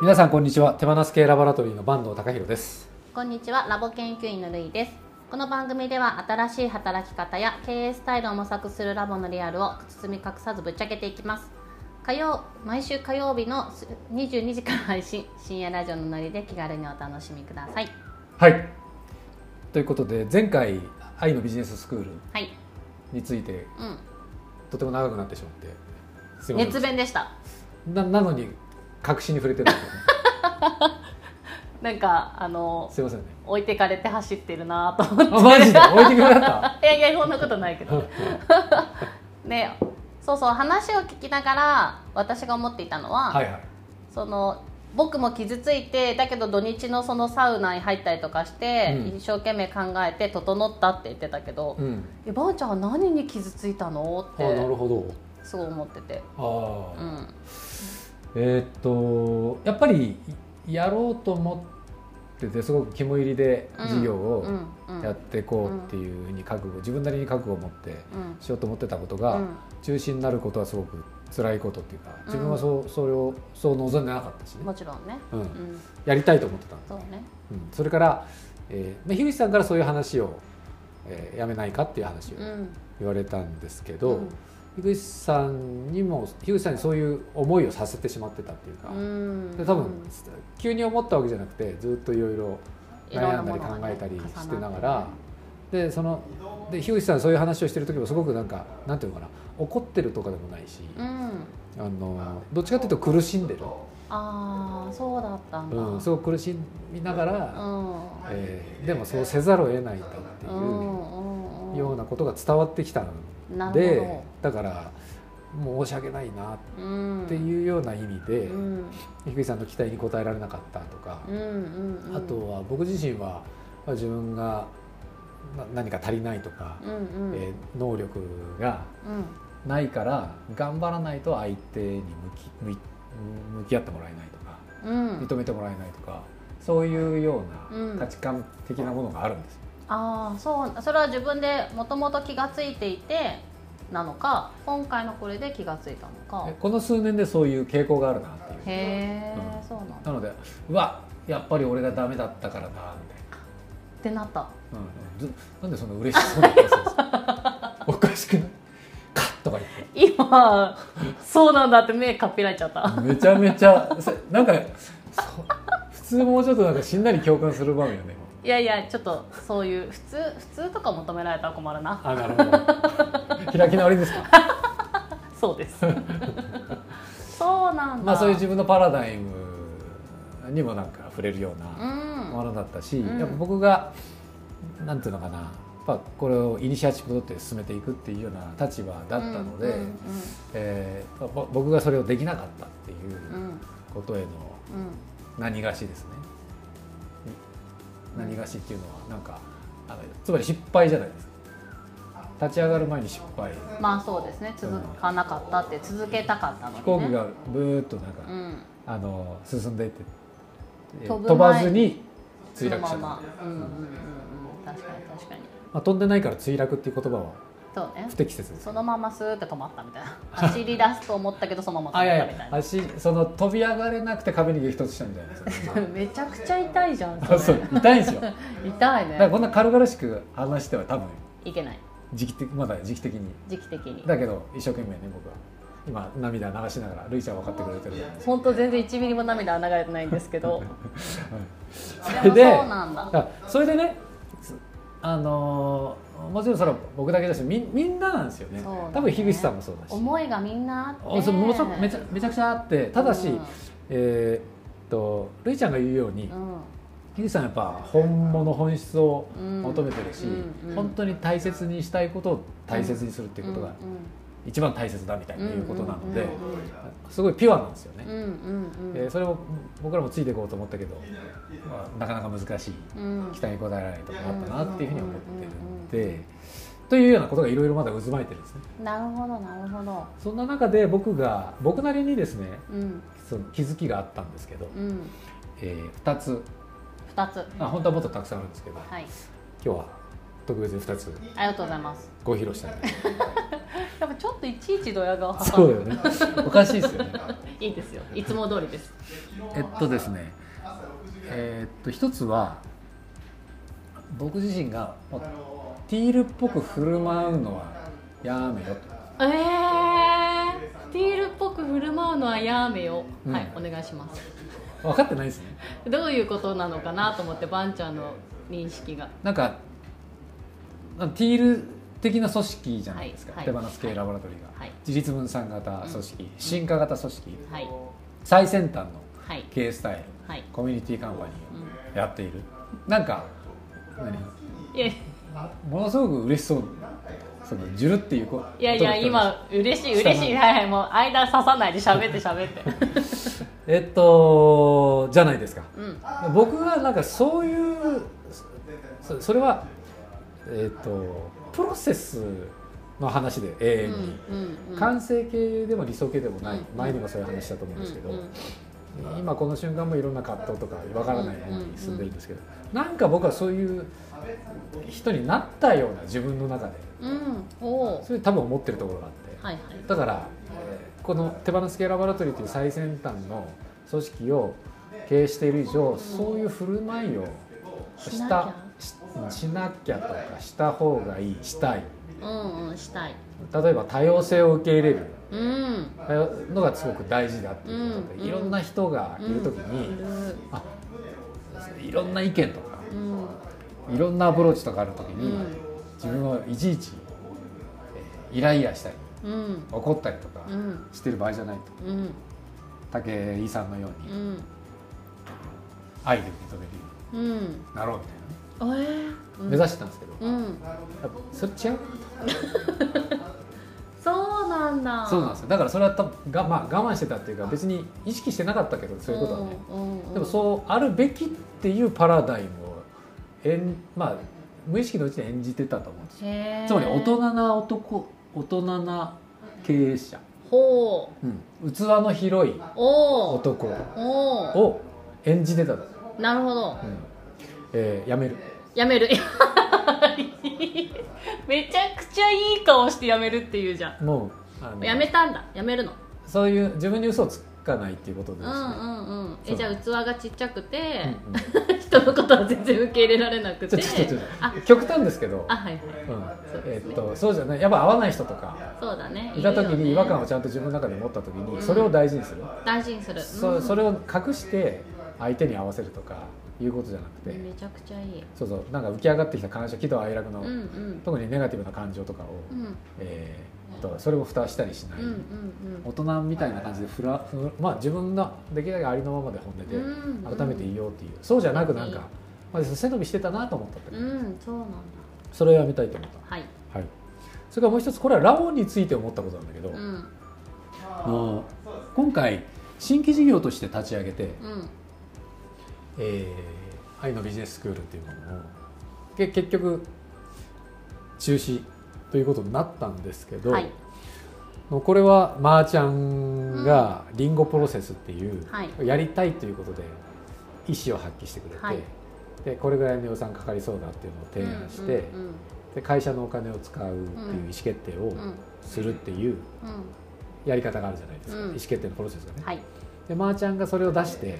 皆さんこんにちは。手放す系ラボラトリーの坂東隆弘です。こんにちは。ラボ研究員のるいです。この番組では新しい働き方や経営スタイルを模索するラボのリアルを包み隠さずぶっちゃけていきます。火曜毎週火曜日の22時から配信。深夜ラジオのノリで気軽にお楽しみください。はい。ということで前回愛のビジネススクールはい。についてうとても長くなってしまって熱弁でした。ななのに確信に触れてるんですよねなんかあのすいませんね。置いてかれて走ってるなと思って。あマジで？置いてくれた？いやいやそんなことないけど。ねそうそう話を聞きながら私が思っていたのは、はいはい。その僕も傷ついてだけど土日のそのサウナに入ったりとかして、うん。一生懸命考えて整ったって言ってたけどうん「えばあちゃんは何に傷ついたの?」っあなるてほど。すごい思ってて、あうあ、ん、えーっとやっぱりやろうと思っててすごく肝入りで事業をやっていこうっていうふうに覚悟自分なりに覚悟を持ってうん。しようと思ってたことがうん。中止になることはすごく辛いことっていうか自分はそうそれをそう望んでなかったしね、もちろんね、うん。うん、やりたいと思ってたんですそうね。うん、それから、えーまあ樋口さんからそういう話を、えーやめないかっていう話をうん。言われたんですけど、うん樋口さんにも樋口さんにそういう思いをさせてしまってたっていうか、うん。で多分急に思ったわけじゃなくてずっといろいろいろん悩だり考えたりしてながら、でそので樋口さんそういう話をしてる時もすごくなんかなんていうのかな怒ってるとかでもないし、うん。あのどっちかというと苦しんでる、ああそうだったんだ、うん、すごく苦しみながら、うん。えーでもそうせざるを得ないんだっていう。ようなことが伝わってきたなるのでほだから申し訳ないなっていうような意味で、うん。樋口さんの期待に応えられなかったとか、うんうんうん。あとは僕自身はまあ自分がな何か足りないとか、うんうん。えー能力がうん。ないから頑張らないと相手に向き向き合ってもらえないとかうん。認めてもらえないとかそういうよううん。な価値観的なものがあるんですよ。ああそうそれは自分でもともと気がついていてなのか今回のこれで気がついたのか。でこの数年でそういう傾向があるなっていう。へえ、うん。そうなんだ。なのでうわやっぱり俺がダメだったからなみたいな、ってなった。うん。ずなんでそんな嬉しそうな顔するんですか？おかしくない？カッとか言っ今そうなんだって目かっぴらいちゃった。てめちゃめちゃせなんかそ普通もうちょっとなんかしんなり共感する場面よねいやいやちょっとそういう普通普通とか求められたら困るな。あなるほど開き直りですか？そうです。そうなんだ。まあそういう自分のパラダイムにもなんか触れるよううなん。ものだったし、うん。やっぱ僕がなんていうのかなやっぱこれをイニシアチブを取って進めていくっていうような立場だったので、うんえーぼ僕がそれをできなかったっていううんうん。ことへのうん。何がしですね。何がしっていうのはなんかあのつまり失敗じゃないですか立ち上がる前に失敗。まあそうですね。続かなかったって続けたかったのに、ね、飛行機がブーッとなんか、うん。あの進んでいってえー飛ば前ずに墜落した。まま。うんうん確かに確かに。まあ、飛んでないから墜落っていう言葉はそうね。不適切です。そのままスーって止まったみたいな。走り出すと思ったけどそのまま止まったみたいな。や足その飛び上がれなくて壁に激突したみたいな。ですよめちゃくちゃ痛いじゃんあそう痛いんですよ。痛いね。らこんな軽々しく話しては多分いけない時期的まだ時期的に。時期的に。だけど一生懸命ね僕は。今涙流しながらるいちゃん分かってくれてる。本当全然1ミリも涙は流れてないんですけど。そ れでそうなんだ。あそれでねすあのーもちろんそれは僕だけだしみみんななんですよね。ね。多分樋口さんもそうだし。思いがみんなあって。もめちゃめちゃくちゃあって。ただし、うん。えーっとるいちゃんが言うように、うん樋口さんはやっぱ本物本質をうん求めてるし、うんうん本当に大切にしたいことを大切にするっていうことがうん一番大切だみたいないうことなので、すごいピュアなんですよね、えーそれを僕らもついていこうと思ったけど、まあ、なかなか難しいうん。期待に応えられないところがあったなっていうふうに思ってるんで、というようなことがいろいろまだ渦巻いてるんですね。なるほどなるほど。そんな中で僕が僕なりにですねうん。その気づきがあったんですけど、うん。え2つ二つ。あ本当はもっとたくさんあるんですけど。はい。今日は特別に2つ。ありがとうございます。ご披露したい。と やっぱちょっといちいちドヤ顔。そうだよね。おかしいですよね。いいですよ。いつも通りです。えっとですね。えーっと一つは僕自身がティールっぽく振る舞うのはやめよと。えー、ティールっぽく振る舞うのはやめよ。う、うん。はいお願いします分かってないですね。どういうことなのかなと思ってバンちゃんの認識が。なんかティール的な組織じゃないですか、はい手放す系ラボラトリーが、はい自立分散型組織、進化型組織。はい。最先端のはい。経営スタイル。はい。コミュニティカンパニうん。ーをやっている、なんか何？ものすごく嬉しそう。そのジュルっていうこいやいや今嬉しい嬉しい。はいはいもう間刺さないで喋って喋って えっとじゃないですか。うん。僕はなんかそういうそそれはえっとプロセスの話で永遠に、うんうんうん。完成形でも理想形でもない、うん。前にもそういう話したと思うんですけど、今この瞬間もいろんな葛藤とかわからないままに進んでるんですけど、なんか僕はそういう人になったような自分の中で。うん。それ多分思ってるところがあって、はいはい。だからえーこの手放す系ラボラトリーという最先端の組織を経営している以上、そういう振る舞いをしたゃ。ししなきゃとかした方がいいしたい。うんうんしたい。例えば多様性を受け入れる。うん。のがすごく大事だっていうことで、うん。いろんな人がいる時に、いるあいろんな意見とかうん。いろんなアプローチとかある時に、うん。自分はいちいち、えーイライラしたりうん怒ったりとかうん。してる場合じゃないと。うん。武井さんのようにうん。愛で受け止めるようになろうみたいなね、目指してたんですけど、それ違う？そうなんだ。そうなんですよ。だからそれは多分が、まあ、我慢してたっていうか別に意識してなかったけどそういうことはね、でもそうあるべきっていうパラダイムを演まあ無意識のうちに演じてたと思うんですよ。つまり大人な男大人な経営者、ほう。ん、器の広い男を演じてたと、なるほど。うん。えーやめる。やめる。めちゃくちゃいい顔してやめるっていうじゃもうやめたんだ。やめるの。そういう自分に嘘をつかないっていうことですね、うんうんそう。えじゃあ器がちっちゃくて、うんうん。人のことは全然受け入れられなくて。極端ですけどあはいはいうんえっとそうじゃないやっぱ合わない人とかそうだねいた時に違和感ををちゃんと自分の中で持った時にうんそれを大事にする、大事にするそそれを隠して相手に合わせるとかいうことじゃなくて、めちゃくちゃいいそうそうなんか浮き上がってきた感情喜怒哀楽の、うんうん特にネガティブな感情とかを、うんえーっとそれを蓋したりしない、うんうん大人みたいな感じでふらふまあ自分のできるだけありのままで本音でうんうん。改めていいよっていう、そうじゃなくなんか、まあ、背伸びしてたなと思ったって、うんそうなんだ。それをやめたいと思っはい。た、はい、それからもう一つこれはラボについて思ったことなんだけど、うん。あの今回新規事業として立ち上げて、うん。えー愛のビジネススクールっていうものをけ結局中止ということになったんですけど、はい。これはまーちゃん。がリンゴプロセスっていう、はい。やりたいということで意思を発揮してくれて、はい。でこれぐらいの予算かかりそうだっていうのを提案して、うんうんで会社のお金を使うっていう意思決定をうんうんするっていうやり方があるじゃないですか、うん意思決定のプロセスがね。はいでまーちゃんがそれを出して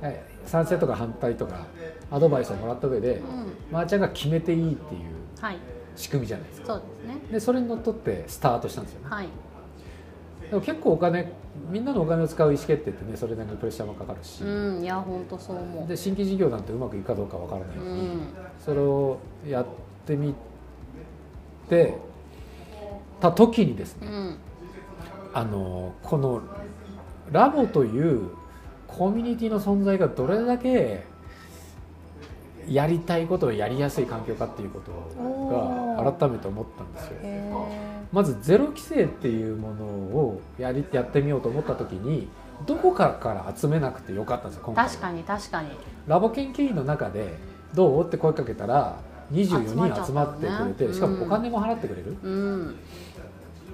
はい賛成とか反対とかアドバイスをもらった上で、うん。まーちゃんが決めていいっていうはい仕組みじゃないですか。そうですね。でそれにのっとってスタートしたんですよね、はい。でも結構お金みんなのお金を使う意思決定ってねそれなりにプレッシャーもかかるし、うんいや本当そう思う。で新規事業なんてうまくいくかどうかわからない。のに、うん。それをやってみてた時にですね、うん。あのこのラボというコミュニティの存在がどれだけやりたいことをやりやすい環境かっていうことが改めて思ったんですよ。へまずゼロ規制っていうものをやりやってみようと思った時にどこかから集めなくてよかったんですよ今回は。確かに確かに。ラボ研究員の中で「どう?」って声かけたら24人集まってくれて、ね。しかもお金も払ってくれる、うん。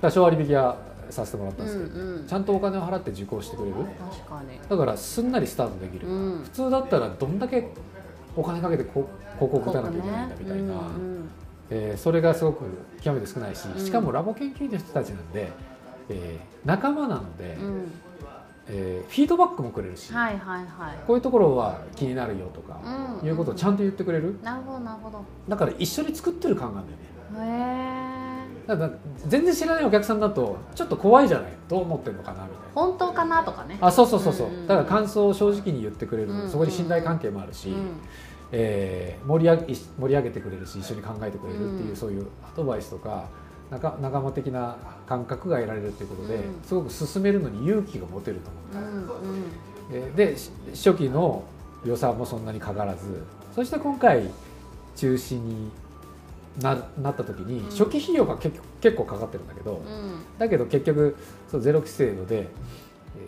多少割引はさせてもらったんうですけど、んうん。ちゃんとお金を払って受講してくれる？確かに。だからすんなりスタートできる、うん。普通だったらどんだけお金かけてこ広告打たなきゃいけないんだみたいな、うんうんえーそれがすごく極めて少ないしうん。しかもラボ研究員の人たちなんで、えー仲間なので、うん。えーフィードバックもくれるし、はいはいはい。こういうところは気になるよとか、うん。いうことをちゃんと言ってくれる。なるほどなるほど。だから一緒に作ってる感があるんだよね。へえだから全然知らないお客さんだとちょっと怖いじゃない？どう思ってるのかなみたいな。本当かなとかね。あそうそうそうそう,、だから感想を正直に言ってくれる、うんうんうん。そこに信頼関係もあるし、うん。えー盛り上げ盛り上げてくれるし一緒に考えてくれるっていう、うん。そういうアドバイスとか仲仲間的な感覚が得られるっていうことで、うん。すごく進めるのに勇気が持てると思う、うんうん。えーでし初期の予算もそんなにかからずそして今回中止にななった時に、うん。初期費用が結構結構かかってるんだけど、うん。だけど結局そうゼロ規制度で、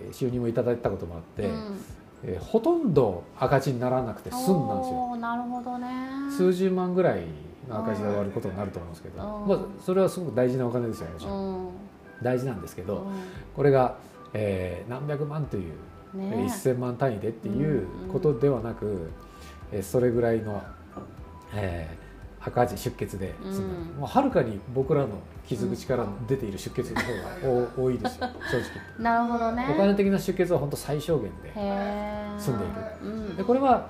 えー収入もいただいたこともあって、うん。えーほとんど赤字にならなくて済んだんですよ。なるほどね。数十万ぐらいの赤字で終わることになると思うんですけど、うん。まあ、それはすごく大事なお金ですよ大事なんですけど、うこれが、えー何百万という、んね。えー1000万単位でっていうことではなく、えーそれぐらいの、えー赤字出血で。うん。もうはるかに僕らの傷口から出ている出血の方が多多いですよ。正直。なるほどね。お金的な出血は本当最小限でへえ住んでいる。でこれは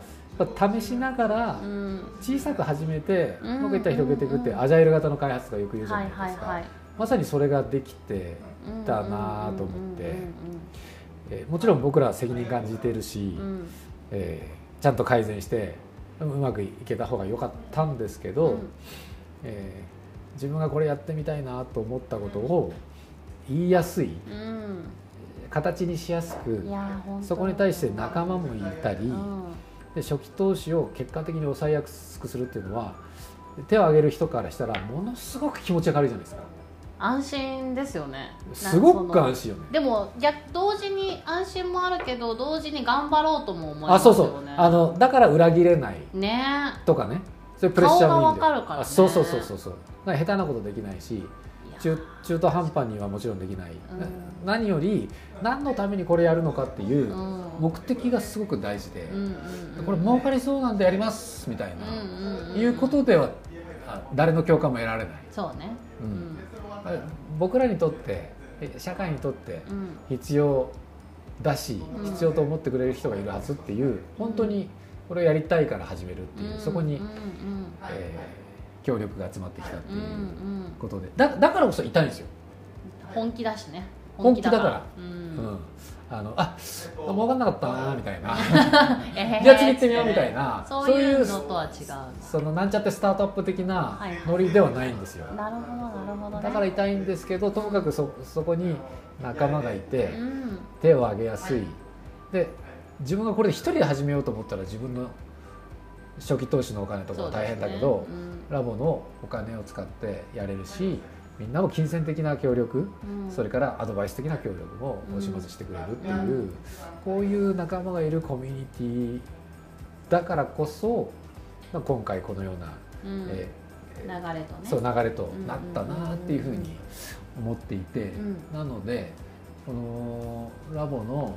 試しながらうん。小さく始めてうん。うまくいったら広げていくってうん。アジャイル型の開発とかよく言うじゃはないいですか、はいはいまさにそれができて、だなと思って。えーもちろん僕らは責任感じているし、うんうんうん。えーちゃんと改善してうまくいけた方が良かったんですけど、うん。えー自分がこれやってみたいなと思ったことを言いやすいうん。形にしやすくそこに対して仲間もいたり、うん。で初期投資を結果的に抑えやすくするっていうのは手を挙げる人からしたらものすごく気持ちが軽いじゃないですか安心ですよね。すごく安心よね。でも逆同時に安心もあるけど同時に頑張ろうとも思いますよね。あそうそう。あのだから裏切れない。ね。とかね。そういうプレッシャーもいいんだよ。顔がわかるからね。あそうそうそうそうそう。下手なことできないし中中途半端にはもちろんできない、うん。な何より何のためにこれやるのかっていううん。目的がすごく大事で、うんうんうんこれ儲かりそうなんでやりますみたいな、いうことではあ誰の共感も得られない、そうね。ううんん僕らにとってえ社会にとってうん。必要だし、うん。必要と思ってくれる人がいるはずっていう本当にこれをやりたいから始めるっていう、そこに、えー協力が集まってきたっていうん。うん。ことで。だだからこそ痛いんですよ、本気だしね。本気だから。ううん。んあのあ儲かんなかったなみたいな。じゃあ次行ってみようみたいな。そういうのとは違う。そのなんちゃってスタートアップ的なはいノリではないんですよ、なるほどなるほどね。だから痛いんですけどともかくそそこに仲間がいてうん。手を挙げやすい。で自分がこれで一人で始めようと思ったら自分の初期投資のお金とか大変だけど、ね。うん。ラボのお金を使ってやれるしみんなも金銭的な協力、うん。それからアドバイス的な協力もうん。惜してくれるっていう、うんこういう仲間がいるコミュニティだからこそまあ今回このような、うん。え流れとね。そう流れとなったなっていうふうに思っていて、うん。なのでこのラボの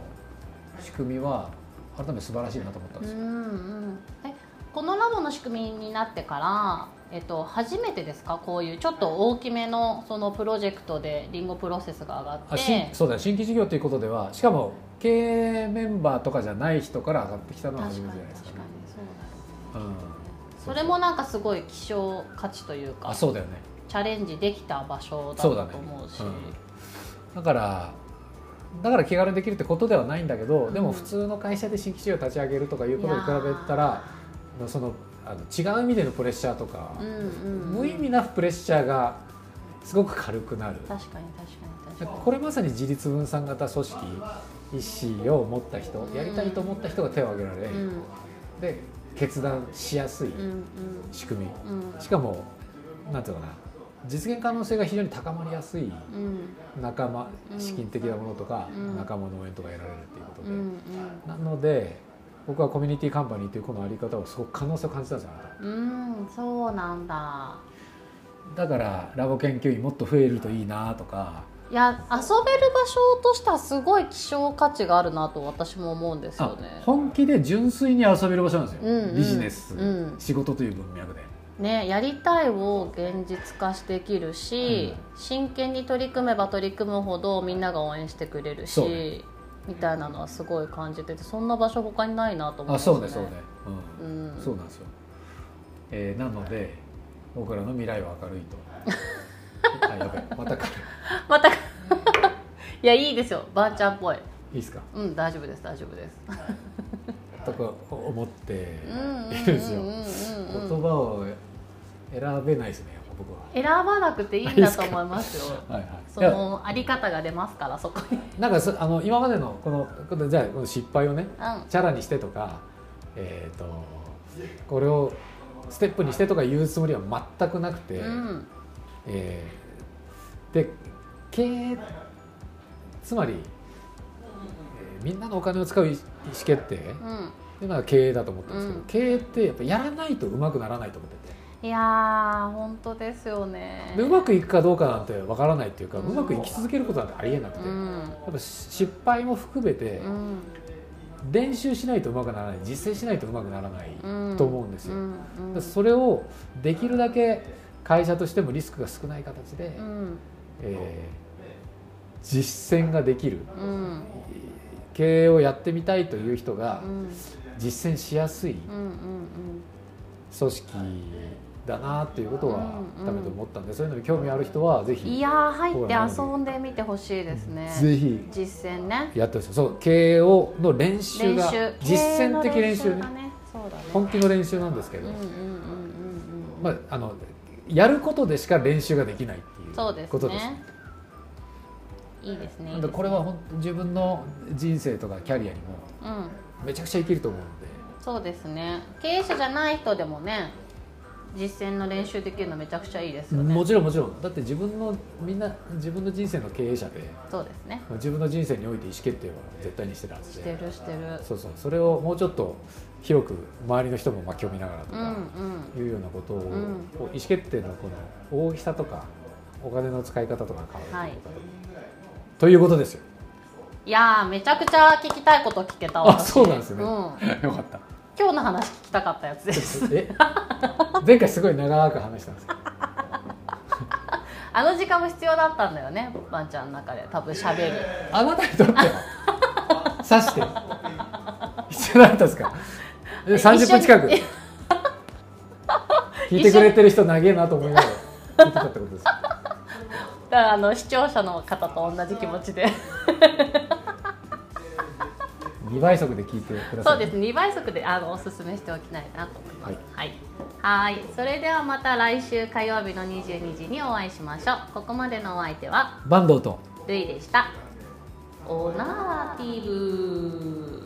仕組みは改めて素晴らしいなと思ったんですよ。うんうん。えこのラボの仕組みになってから、えっと、初めてですか？こういうちょっと大きめのそのプロジェクトでリンゴプロセスが上がって。そうだよ新規事業ということではしかも経営メンバーとかじゃない人から上がってきたのは初めてじゃないですか確かにね。そうだうん。それもなんかすごい希少価値というかあそうだよね。チャレンジできた場所だとそうだね。思うん。だからだから気軽にできるってことではないんだけど、うん。でも普通の会社で新規事業を立ち上げるとかいうことに比べたらそのあの違う意味でのプレッシャーとか、無意味なプレッシャーがすごく軽くなる。確かに確かに確かに。これまさに自立分散型組織意思を持った人、うん。やりたいと思った人が手を挙げられ、うん。で決断しやすいうん仕組み、うん。うんしかもなんていうのかな実現可能性が非常に高まりやすいうん。仲間うん資金的なものとか、うん。仲間の応援とか得られるっていうことで、なので僕はコミュニティカンパニーというこのあり方をすごく可能性を感じたんですよあなうんそうなんだ。ただからラボ研究員もっと増えるといいなとか。いや遊べる場所としてはすごい希少価値があるなと私も思うんですよあね本気で純粋に遊べる場所なんですよ、うんうんビジネス、うん。仕事という文脈で。ねやりたいを現実化してできるし、真剣に取り組めば取り組むほどみんなが応援してくれるし、みたいなのはすごい感じててそんな場所他にないなと思いあますそうねそうね、ううん。んそうなんですよ、えーなので僕らの未来は明るいと。あやべえまたかまたいやいいですよ。ばんちゃんっぽい。いいですか？うん大丈夫です大丈夫です。とか思っているんですよ。うん言葉を選べないですね僕は。選ばなくていいんだと思いますよ。はいはい。そのあり方が出ますからそこに。なんかそ あの今までのこのじゃあこの失敗をねうん。チャラにしてとかえっ、とこれをステップにしてとか言うつもりは全くなくて、うん。えーで経営つまり、えーみんなのお金を使う意思決定。っうん。ていうのは経営だと思ったんですけど、うん。経営ってやっぱやらないとうまくならないと思ってていやー本当ですよね。でうまくいくかどうかなんてわからないっていうか、ううんまくいき続けることなんてありえなくて、やうん。っぱ失敗も含めて、うん。練習しないとうまくならない実践しないとうまくならないうん。と思うんですよ、それをできるだけ会社としてもリスクが少ない形で、うん。えー実践ができるうん。経営をやってみたいという人がうん。実践しやすい組織だなっていうことはうん改めて思ったんで、そういうのに興味ある人はぜうんいひやー入って遊んでみてほしいですね。ぜひ。実践ね。やってほしい。そう経営をの練習が実践的練習ね。経営のがね。そうだね。本気の練習なんですけど、まあ、あのやることでしか練習ができないっていうことです。ねいいですねなんでこれは本当自分の人生とかキャリアにもうん。めちゃくちゃ生きると思うので。そうですね。経営者じゃない人でもね実践の練習できるのめちゃくちゃいいですよね。もちろんもちろん。だって自分のみんな自分の人生の経営者でそうですね。自分の人生において意思決定は絶対にしてるはずしてでるしてる。そうそう。それをもうちょっと広く周りの人も巻き込みながらとうんかうん。いうようなことを、ん。こう意思決定のこの大きさとかお金の使い方とか変わるはい。ということですよ。いやーめちゃくちゃ聞きたいこと聞けたわあそうなんですね。うん、よかった今日の話聞きたかったやつです。え？前回すごい長く話したんです あの時間も必要だったんだよねばんちゃんの中で。多分しゃべる。あなたにとっては？刺して。必要だったんですか？え30分近く。聞いてくれてる人長えなと思いながら。聞いてたってことですだからあの視聴者の方と同じ気持ちで2倍速で聞いてください。そうです。2倍速であのおすすめしておきたいなと思います。はい。はい。それではまた来週火曜日の22時にお会いしましょう。ここまでのお相手は坂東と。ルイでした。オナーティブ